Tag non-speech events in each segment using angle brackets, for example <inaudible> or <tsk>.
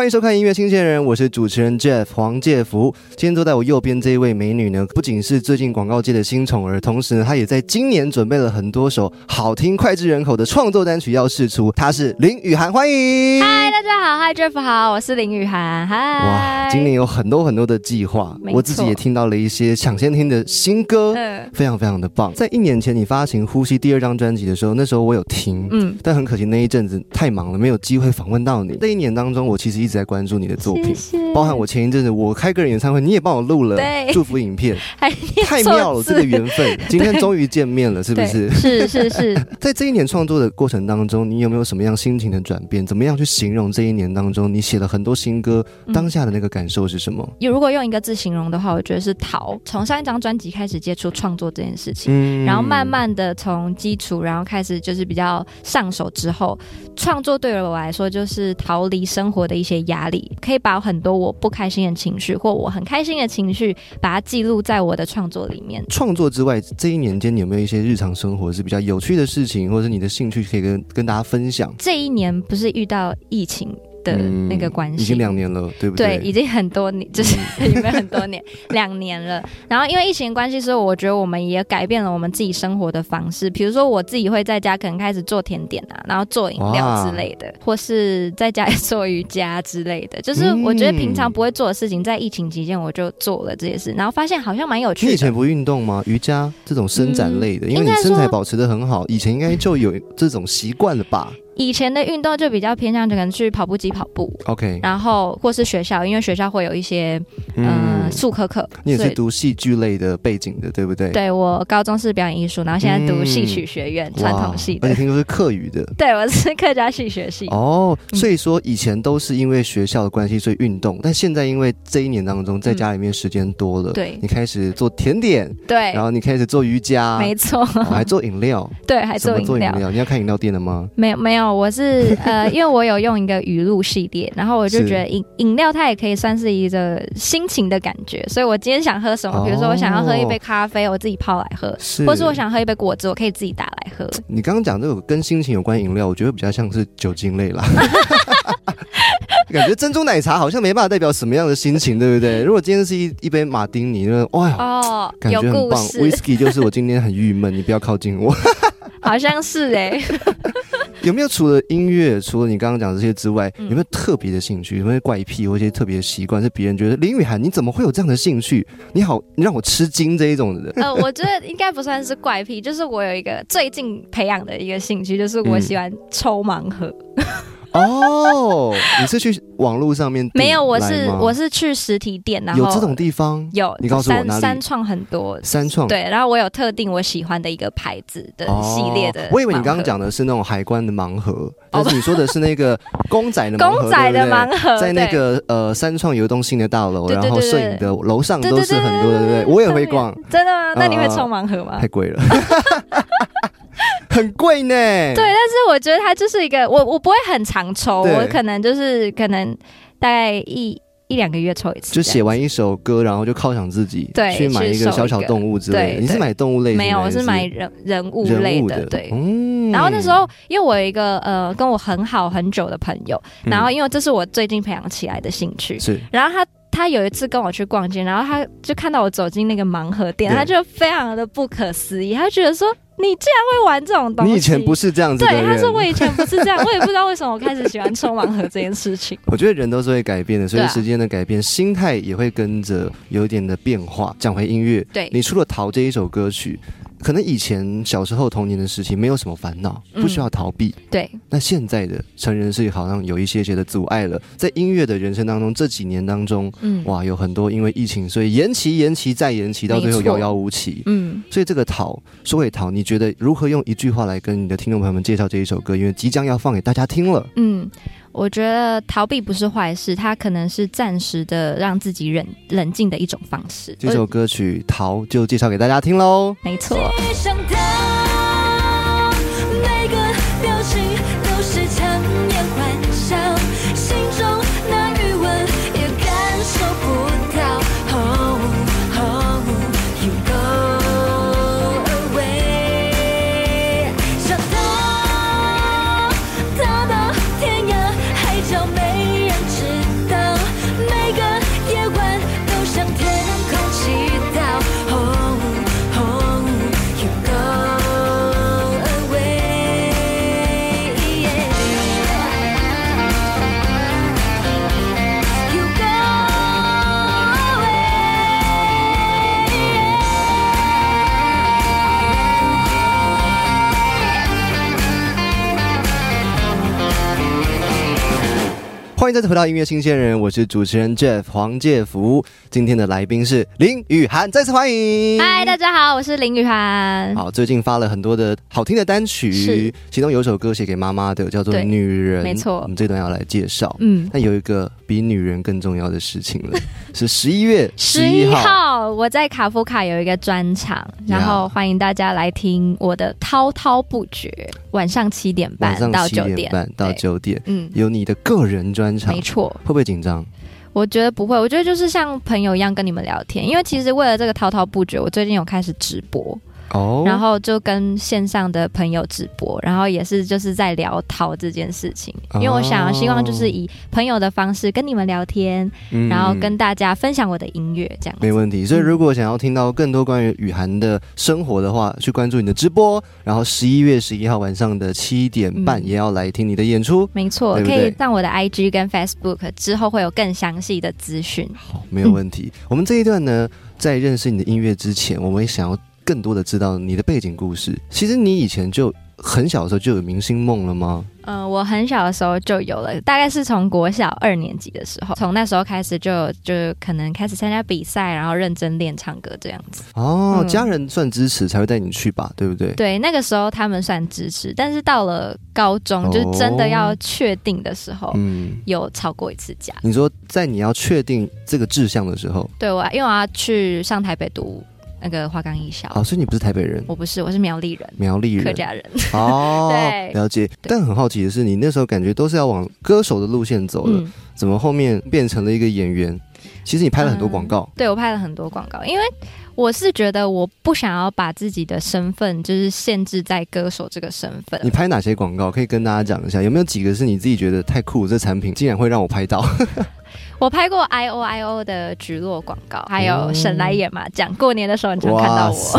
欢迎收看音乐新鲜人，我是主持人 Jeff 黄介福。今天坐在我右边这一位美女呢，不仅是最近广告界的新宠儿，同时呢，她也在今年准备了很多首好听脍炙人口的创作单曲要试出。她是林雨涵，欢迎。嗨，大家好，嗨 Jeff 好，我是林雨涵。嗨，哇，今年有很多很多的计划，我自己也听到了一些抢先听的新歌，嗯非常非常的棒。在一年前你发行《呼吸》第二张专辑的时候，那时候我有听，嗯，但很可惜那一阵子太忙了，没有机会访问到你。这一年当中，我其实一在关注你的作品。包含我前一阵子我开个人演唱会，你也帮我录了祝福影片，<laughs> 太妙了，这个缘分，<laughs> 今天终于见面了，是不是？是是是，<laughs> 在这一年创作的过程当中，你有没有什么样心情的转变？怎么样去形容这一年当中你写了很多新歌，嗯当下的那个感受是什么？如果用一个字形容的话，我觉得是逃。从上一张专辑开始接触创作这件事情。嗯然后慢慢的从基础，然后开始就是比较上手之后，创作对于我来说就是逃离生活的一些压力，可以把很多我不开心的情绪或我很开心的情绪，把它记录在我的创作里面。创作之外，这一年间你有没有一些日常生活是比较有趣的事情，或者是你的兴趣可以跟跟大家分享？这一年不是遇到疫情的那个关系，嗯已经两年了，对不对，对？已经很多年，<laughs> 就是已经很多年，<laughs> 两年了。然后因为疫情的关系，所以我觉得我们也改变了我们自己生活的方式。比如说我自己会在家可能开始做甜点啊，然后做饮料之类的，或是在家里做瑜伽之类的。就是我觉得平常不会做的事情，在疫情期间我就做了这些事，然后发现好像蛮有趣的。以前不运动吗？瑜伽这种伸展类的，因为你身材保持的很好，以前应该就有这种习惯了吧以前的运动就比较偏向可能去跑步机跑步。？OK，然后或是学校，因为学校会有一些嗯术科课，你也是读戏剧类的背景的，对不对？对我高中是表演艺术，然后现在读嗯戏曲学院传统系的而且。听说是课语的。对，我是客家戏学系。哦，嗯所以说以前都是因为学校的关系，所以运动，但现在因为这一年当中在家里面时间多了，嗯对你开始做甜点，对然，后你开始做瑜伽，没错，哦还做饮料，对，还做饮料。<laughs> 做饮料？你要开饮料店了吗？没有没有，我是 <laughs> 呃，因为我有用一个语录系列，然后我就觉得饮饮料它也可以算是一个心情的感觉，所以我今天想喝什么，哦比如说我想要喝一杯咖啡，我自己泡来喝，是，或是我想喝一杯果汁，我可以自己打来喝。你刚刚讲这个跟心情有关饮料，我觉得比较像是酒精类啦。<laughs> 感觉珍珠奶茶好像没办法代表什么样的心情，对不对？<laughs> 如果今天是一一杯马丁尼，那哇呀，哦，感有觉很棒。，Whisky 就是我今天很郁闷，你不要靠近我。好像是哎、有没有除了音乐，除了你刚刚讲这些之外，嗯有没有特别的兴趣？有没有怪癖或一些特别的习惯，是别人觉得林雨涵你怎么会有这样的兴趣？你好，你让我吃惊这一种的人。呃，我觉得应该不算是怪癖，就是我有一个最近培养的一个兴趣，就是我嗯喜欢抽盲盒。哦，你是去网络上面没有，我是我是去实体店，然后有这种地方，有你告诉我哪里？三三创很多。三创？对，然后我有特定我喜欢的一个牌子的系列的、哦我以为你刚刚讲的是那种海关的盲盒，但是你说的是那个公仔的盲盒，<laughs> 公仔的对不对？盲盒，在那个呃三创有一栋新的大楼，然后摄影的楼上都是很多的，对不对？我也会逛，真的吗？那你会呃抽盲盒吗？太贵了，<laughs> 很贵呢。对，但是我觉得它就是一个，我我不会很常抽，我可能就是可能大概一一两个月抽一次，就写完一首歌，然后就犒赏自己，对去买一个个。小小动物之类的。对你是买动物类的没有，我是买人人物类的，的，对。嗯。然后那时候，因为我有一个呃跟我很好很久的朋友，然后因为这是我最近培养起来的兴趣，嗯是。然后他他有一次跟我去逛街，然后他就看到我走进那个盲盒店，他就非常的不可思议，他觉得说你竟然会玩这种东西，你以前不是这样子的对，他说我以前不是这样，<laughs> 我也不知道为什么我开始喜欢抽盲盒这件事情。我觉得人都是会改变的，随着时间的改变，心态也会跟着有一点的变化。讲回音乐，对。你除了逃这一首歌曲，可能以前小时候童年的事情没有什么烦恼，嗯不需要逃避。对，那现在的成人是好像有一些些的阻碍了。在音乐的人生当中，这几年当中，嗯哇，有很多因为疫情，所以延期、延期再延期，到最后遥遥无期。嗯，所以这个逃，说回逃，你觉得如何用一句话来跟你的听众朋友们介绍这一首歌？因为即将要放给大家听了。嗯，我觉得逃避不是坏事，它可能是暂时的让自己冷冷静的一种方式。这首歌曲《逃》就介绍给大家听喽。没错，欢迎再次回到音乐新鲜人，我是主持人 Jeff 黄介福。今天的来宾是林雨涵，再次欢迎。嗨，大家好，我是林雨涵。好，最近发了很多的好听的单曲，其中有首歌写给妈妈的，叫做《女人》，没错我们这段要来介绍。嗯，那有一个比女人更重要的事情了，<laughs> 是十一月十一号我在卡夫卡有一个专场，然后欢迎大家来听我的滔滔不绝，晚上七点半到九点半到对九点，嗯，有你的个人专场，没错。会不会紧张？我觉得不会，我觉得就是像朋友一样跟你们聊天，因为其实为了这个滔滔不绝，我最近有开始直播，哦，然后就跟线上的朋友直播，然后也是就是在聊逃这件事情，因为我想要希望就是以朋友的方式跟你们聊天，嗯然后跟大家分享我的音乐这样。没问题。所以如果想要听到更多关于雨涵的生活的话，去关注你的直播，然后十一月十一号晚上的七点半嗯也要来听你的演出。没错，对对可以上我的 IG 跟 Facebook，之后会有更详细的资讯。好，没有问题。我们这一段呢，在认识你的音乐之前，我们也想要更多的知道你的背景故事。其实你以前就很小的时候就有明星梦了吗？嗯、我很小的时候就有了，大概是从国小二年级的时候，从那时候开始就就可能开始参加比赛，然后认真练唱歌这样子。哦，嗯家人算支持才会带你去吧，对不对？对，那个时候他们算支持，但是到了高中，哦就是真的要确定的时候，嗯，有吵过一次架。你说在你要确定这个志向的时候，对我，因为我要去上台北读那个花岗艺校，哦，所以你不是台北人，我不是，我是苗栗人，苗栗人，客家人。哦，<laughs> 对了解。但很好奇的是，你那时候感觉都是要往歌手的路线走的，嗯，怎么后面变成了一个演员？其实你拍了很多广告，对我拍了很多广告，因为我是觉得我不想要把自己的身份就是限制在歌手这个身份你。拍哪些广告？可以跟大家讲一下，有没有几个是你自己觉得太酷，这产品竟然会让我拍到？<laughs> 我拍过 I O I O 的菊落广告，还有哦神来演麻将。过年的时候你常看到我，塞，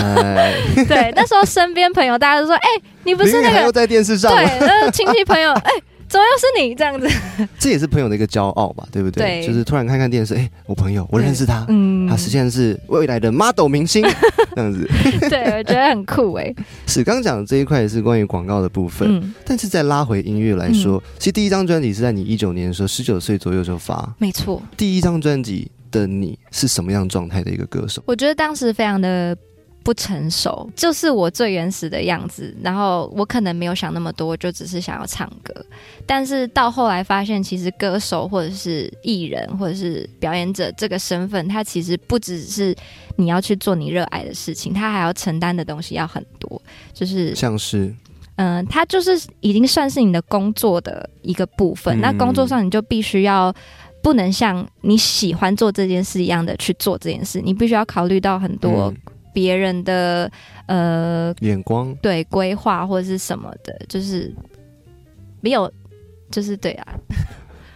<laughs> 对，那时候身边朋友大家都说：“哎、你不是那个 <laughs> 在电视上了，对，那个亲戚朋友，哎、怎么又是你这样子？<laughs> 这也是朋友的一个骄傲吧，对不对？对就是突然看看电视，哎，我朋友，我认识他，嗯他实现在是未来的 model 明星，<laughs> 这样子。对，我觉得很酷哎、<laughs> 是刚讲的这一块是关于广告的部分，嗯，但是再拉回音乐来说，其实第一张专辑是在你一九年的时候，十九岁左右就发。没错。第一张专辑的你是什么样状态的一个歌手？我觉得当时非常的不成熟，就是我最原始的样子。然后我可能没有想那么多，就只是想要唱歌。但是到后来发现，其实歌手或者是艺人或者是表演者这个身份，他其实不只是你要去做你热爱的事情，他还要承担的东西要很多。就是像是嗯，它就是已经算是你的工作的一个部分。嗯那工作上你就必须要不能像你喜欢做这件事一样的去做这件事，你必须要考虑到很多嗯别人的、呃眼光，对规划或者是什么的，就是没有。就是对啊，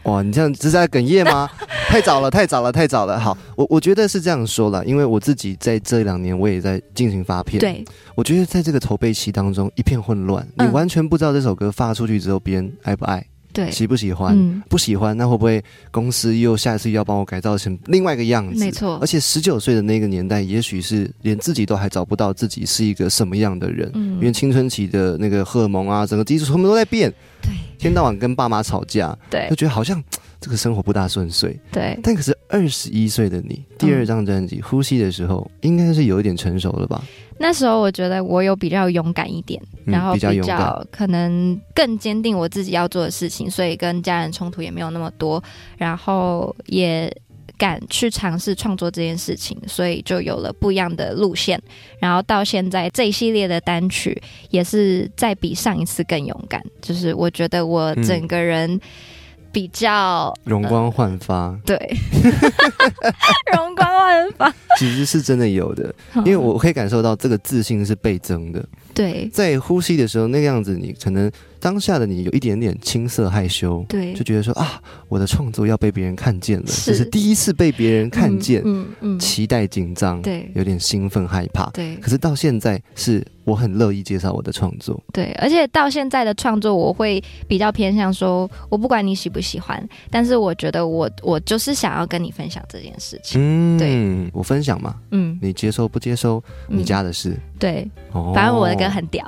哇，你这样是在哽咽吗？<laughs> 太早了，太早了，太早了。好，我我觉得是这样说了，因为我自己在这两年我也在进行发片，，对我觉得在这个筹备期当中一片混乱，你嗯完全不知道这首歌发出去之后别人爱不爱，对，喜不喜欢。嗯，不喜欢，那会不会公司又下一次又要帮我改造成另外一个样子？没错。而且十九岁的那个年代，也许是连自己都还找不到自己是一个什么样的人，嗯。因为青春期的那个荷尔蒙啊，整个基础全部都在变，对天到晚跟爸妈吵架，对。就觉得好像 <tsk> 这个生活不大顺遂。对，但可是二十一岁的你，第二张专辑《呼吸》的时候，应该是有一点成熟了吧？那时候我觉得我有比较勇敢一点，嗯然后比较可能更坚定我自己要做的事情，所以跟家人冲突也没有那么多，然后也敢去尝试创作这件事情，所以就有了不一样的路线。然后到现在这一系列的单曲也是再比上一次更勇敢，就是我觉得我整个人比较、容光焕发，对 <laughs> 容光焕发，其实是真的有的，因为我可以感受到这个自信是倍增的。对。在呼吸的时候，那个样子，你可能当下的你有一点点青涩害羞，对。就觉得说啊，我的创作要被别人看见了，是。这是第一次被别人看见，嗯嗯，嗯。期待紧张，对。有点兴奋害怕。对。可是到现在，是我很乐意介绍我的创作，对，而且到现在的创作，我会比较偏向说，我不管你喜不喜欢，但是我觉得我我就是想要跟你分享这件事情。嗯对，嗯，我分享嘛，嗯，你接收不接收，你嗯。家的事。对，哦反正我的歌很屌。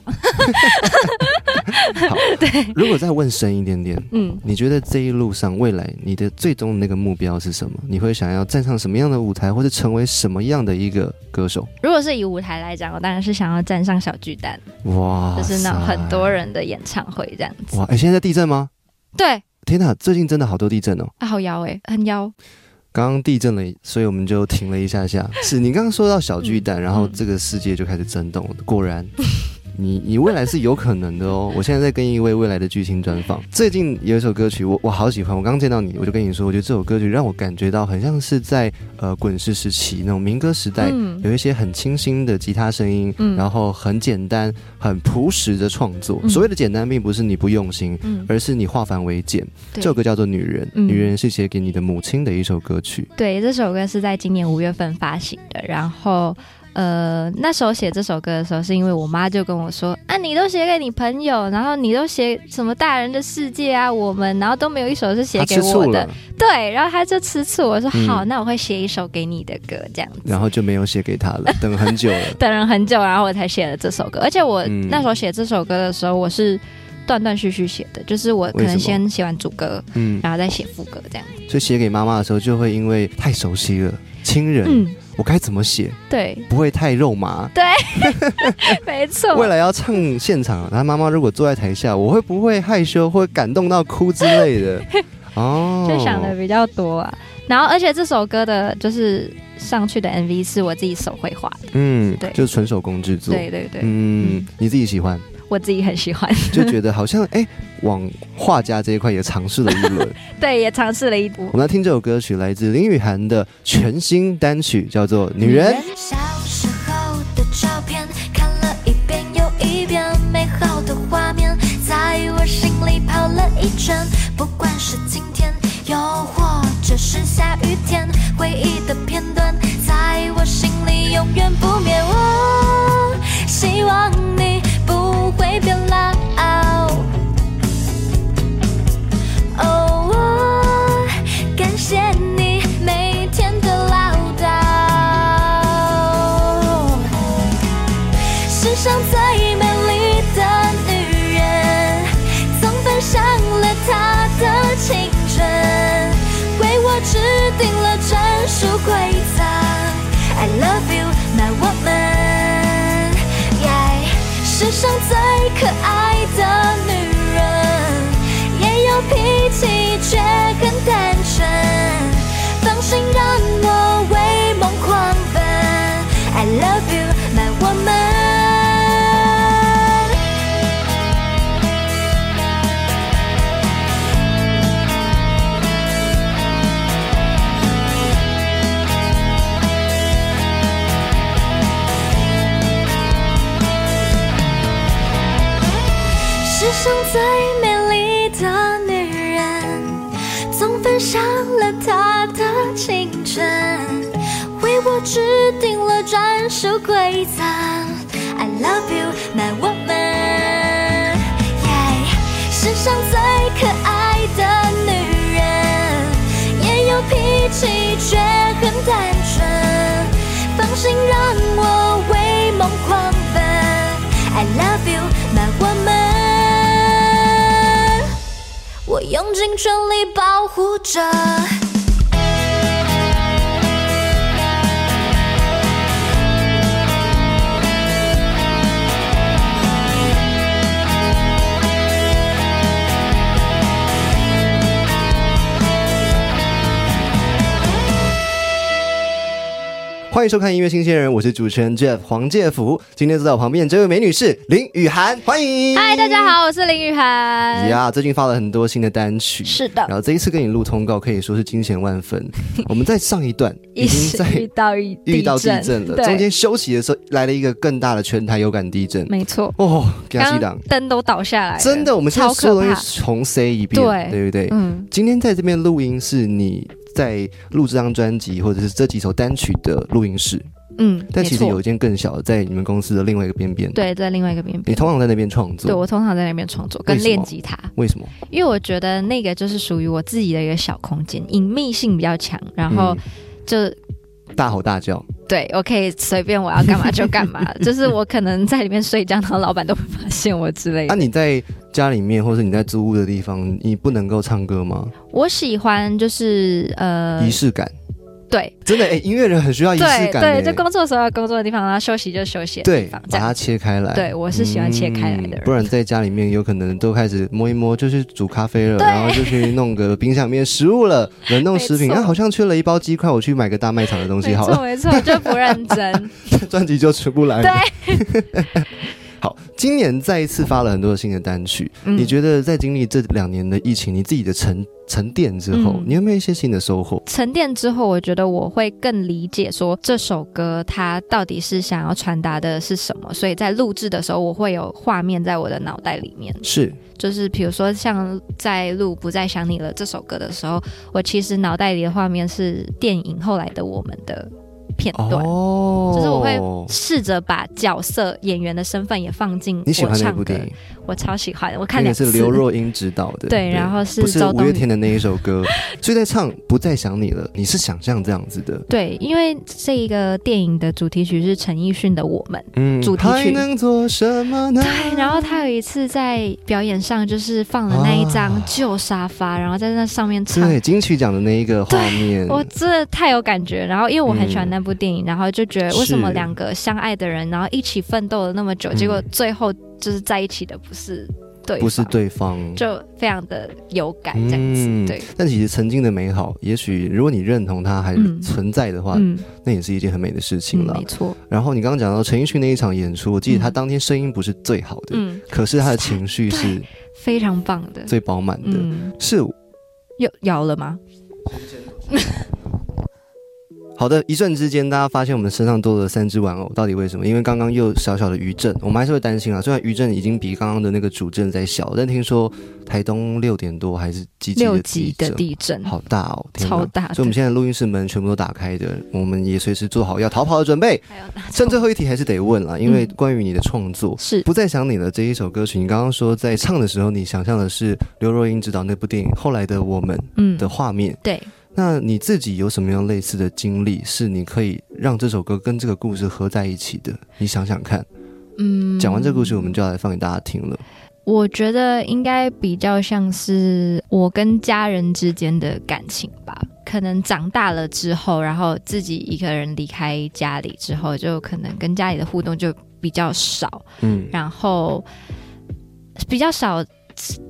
好。<laughs> 如果再问深一点点，嗯，你觉得这一路上未来你的最终的那个目标是什么？你会想要站上什么样的舞台，或者成为什么样的一个歌手？如果是以舞台来讲，我当然是想要站上小巨蛋，哇，就是那很多。人的演唱会这样子。哇，哎、现在在地震吗？对，天哪，最近真的好多地震哦。啊，好摇哎，很摇。刚刚地震了，所以我们就停了一下下。是你刚刚说到小巨蛋，嗯然后这个世界就开始震动了。果然，你你未来是有可能的哦。我现在在跟一位未来的巨星专访。最近有一首歌曲，我我好喜欢。我刚见到你，我就跟你说，我觉得这首歌曲让我感觉到很像是在呃滚石时期那种民歌时代，嗯有一些很清新的吉他声音，嗯然后很简单、很朴实的创作。嗯所谓的简单，并不是你不用心，嗯，而是你化繁为简。对这首歌叫做《女人》，嗯女人是写给你的母亲的一首歌曲。对，这首歌是在今年五月份发行的。然后，呃，那时候写这首歌的时候，是因为我妈就跟我说：“啊，你都写给你朋友，然后你都写什么大人的世界啊，我们，然后都没有一首是写给我的。”对，然后她就吃醋，我说：“嗯好，那我会写一首给你的歌，这样子。”然后就没有写给他了，等很久了。等了很久，然后我才写了这首歌。而且我嗯那时候写这首歌的时候，我是断断续续写的，就是我可能先写完主歌，嗯，然后再写副歌这样。所以写给妈妈的时候，就会因为太熟悉了，亲人，嗯，我该怎么写，对，不会太肉麻。对 <laughs> 没错。<laughs> 未来要唱现场，然后妈妈如果坐在台下，我会不会害羞或感动到哭之类的？<laughs> 哦，就想的比较多啊。然后，而且这首歌的就是上去的 MV 是我自己手绘画的，嗯，对就是纯手工制作。对对对，嗯，你自己喜欢，我自己很喜欢。就觉得好像哎、往画家这一块也尝试了一轮。<laughs> 对，也尝试了一步我。们来听这首歌曲，来自林雨涵的全新单曲，叫做《女人》。小时候的照片看了一遍又一遍，美好的画面在我心里跑了一圈。不管是晴天，又或者是下雨天，回 love you, my woman。Yeah，世上最可爱的女人，也有脾气却很单纯。放心让我为梦狂奔。I love you, my woman。我用尽全力保护着。欢迎收看音乐新鲜人，我是主持人 Jeff 黄介福。今天坐在我旁边这位美女是林雨涵，欢迎。嗨，大家好，我是林雨涵。呀最近发了很多新的单曲，是的然，后这一次跟你录通告，可以说是惊险万分。<laughs> 我们在上一段已一经在遇到一遇到地震了，中间休息的时候来了一个更大的全台有感地震。没错，哦，给他刚灯都倒下来，真的，我们现在超所有。东西重 say 一遍，对对不对？嗯，今天在这边录音是你在录这张专辑或者是这几首单曲的录音室，嗯，但其实有一间更小的，在你们公司的另外一个边边。，对，在另外一个边边你。通常在那边创作，对我通常在那边创作跟练吉他，为什么？因为我觉得那个就是属于我自己的一个小空间，隐秘性比较强，然后嗯就大吼大叫，对我可以随便我要干嘛就干嘛，<laughs> 就是我可能在里面睡觉，然后老板都会发现我之类的那、的。你在家里面或是你在租屋的地方，你不能够唱歌吗？我喜欢就是呃仪，式感，对真的哎、音乐人很需要仪式感、欸，对，就工作的时候要工作的地方，然后休息就休息的对地方，，这把它。切开来。对我是喜欢切开来的人嗯不然在家里面有可能都开始摸一摸，就去煮咖啡了，然后就去弄个冰箱里面食物了，冷冻食品，<laughs> 那啊，好像缺了一包鸡块，我去买个大卖场的东西好了，错没错，就不认真。<laughs> 专辑就出不来了。对，好，今年再一次发了很多的新的单曲，嗯你觉得在经历这两年的疫情，你自己的沉沉淀之后，嗯你有没有一些新的收获？沉淀之后，我觉得我会更理解说这首歌它到底是想要传达的是什么，所以在录制的时候，我会有画面在我的脑袋里面。是就是比如说像在录《不再想你了》这首歌的时候，我其实脑袋里的画面是电影后来的我们的片段。哦，就是我会试着把角色演员的身份也放进你喜欢那我唱歌部电，影？我超喜欢的，我看两次。那个是刘若英执导的，对然后是不是周冬雨五月天的那一首歌？<laughs> 所以在唱《不再想你了》，你是想象这样子的，对，因为这一个电影的主题曲是陈奕迅的《我们》。嗯主题曲还能做什么呢？对，然后他有一次在表演上，就是放了那一张啊旧沙发，然后在那上面唱。对金曲奖的那一个画面，我真的太有感觉，然后因为我很喜欢嗯那部电影，然后就觉得为什么两个相爱的人，然后一起奋斗了那么久，嗯结果最后就是在一起的不是对方，不是对方。就非常的有感这样子，嗯对，但其实曾经的美好，也许如果你认同它还嗯。存在的话，嗯，那也是一件很美的事情嗯了。没错，然后你刚刚讲到陈奕迅那一场演出，我记得他嗯当天声音不是最好的，嗯，可是他的情绪是非常棒的，最饱满的。嗯，是。有摇了吗？好的，一瞬之间，大家发现我们身上多了三只玩偶，到底为什么？因为刚刚又小小的余震，我们还是会担心啊。虽然余震已经比刚刚的那个主震在小，但听说台东六点多还是几级的六级的地震，地震，好大哦，超大所以我们现在录音室门全部都打开的，我们也随时做好要逃跑的准备。还有剩最后一题还是得问了，因为嗯关于你的创作。是不再想你了这一首歌曲，你刚刚说在唱的时候，你想象的是刘若英指导那部电影后来的我们嗯的画面。对，那你自己有什么样类似的经历，是你可以让这首歌跟这个故事合在一起的？你想想看。嗯讲完这个故事，我们就要来放给大家听了。我觉得应该比较像是我跟家人之间的感情吧。可能长大了之后，然后自己一个人离开家里之后，就可能跟家里的互动就比较少，嗯，然后比较少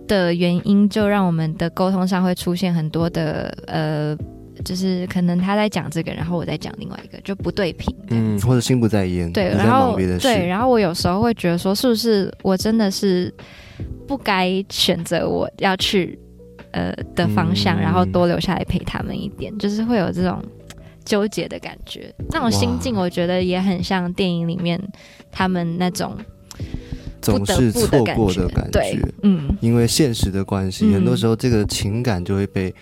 的原因，就让我们的沟通上会出现很多的呃。就是可能他在讲这个，然后我在讲另外一个，就不对频。嗯，或者心不在焉，对，然后。对，然后我有时候会觉得说，是不是我真的是不该选择我要去呃的方向，嗯然后多留下来陪他们一点，就是会有这种纠结的感觉。那种心境，我觉得也很像电影里面他们那种不总是错感觉过的感对觉，，嗯因为现实的关系，嗯很多时候这个情感就会被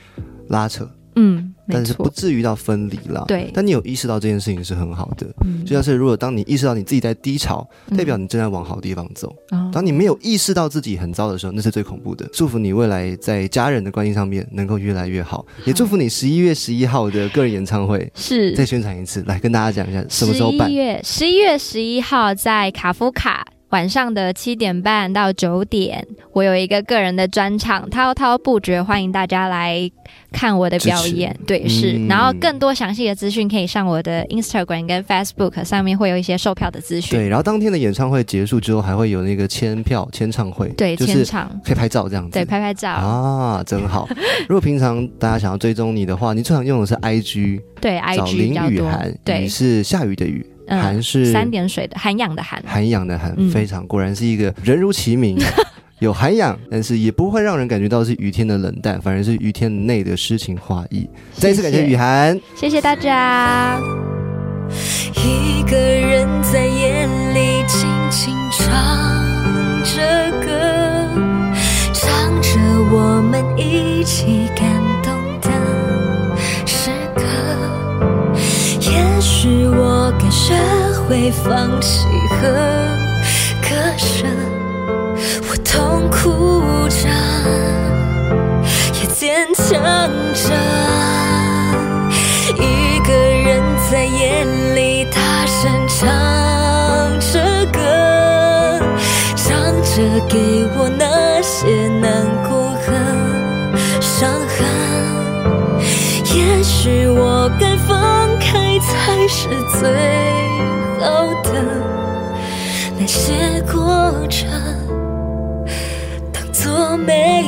拉扯，嗯，但是不，至于到分离了。对但你有意识到这件事情是很好的。嗯就像是如果当你意识到你自己在低潮，嗯代表你正在往好地方走。哦当你没有意识到自己很糟的时候，那是最恐怖的。祝福你未来在家人的关系上面能够越来越好，也祝福你十一月十一号的个人演唱会是再宣传一次，来跟大家讲一下什么时候办十一。月十一月十一号在卡夫卡。晚上的七点半到九点，我有一个个人的专场，滔滔不绝，欢迎大家来看我的表演。对，是。嗯然后更多详细的资讯可以上我的 Instagram 跟 Facebook 上面会有一些售票的资讯。对，然后当天的演唱会结束之后，还会有那个签票签唱会，对，就是签场，可以拍照这样子。对，拍拍照，啊，真好。<laughs> 如果平常大家想要追踪你的话，你最常用的是 IG，对 IG 比林雨涵，，对你，是下雨的雨，嗯涵是三点水的涵养的涵，涵养的涵，嗯非常果然是一个人如其名。<laughs> 有涵养，但是也不会让人感觉到是雨天的冷淡，反而是雨天内的诗情画意。再一次感谢雨涵，谢谢大家。一个人在夜里轻轻唱着会放弃和割舍，我痛苦着，也坚强着。一个人在夜里大声唱着歌，唱着给我那些难过和伤痕。也许我该放开才是最好的，那些过程当作没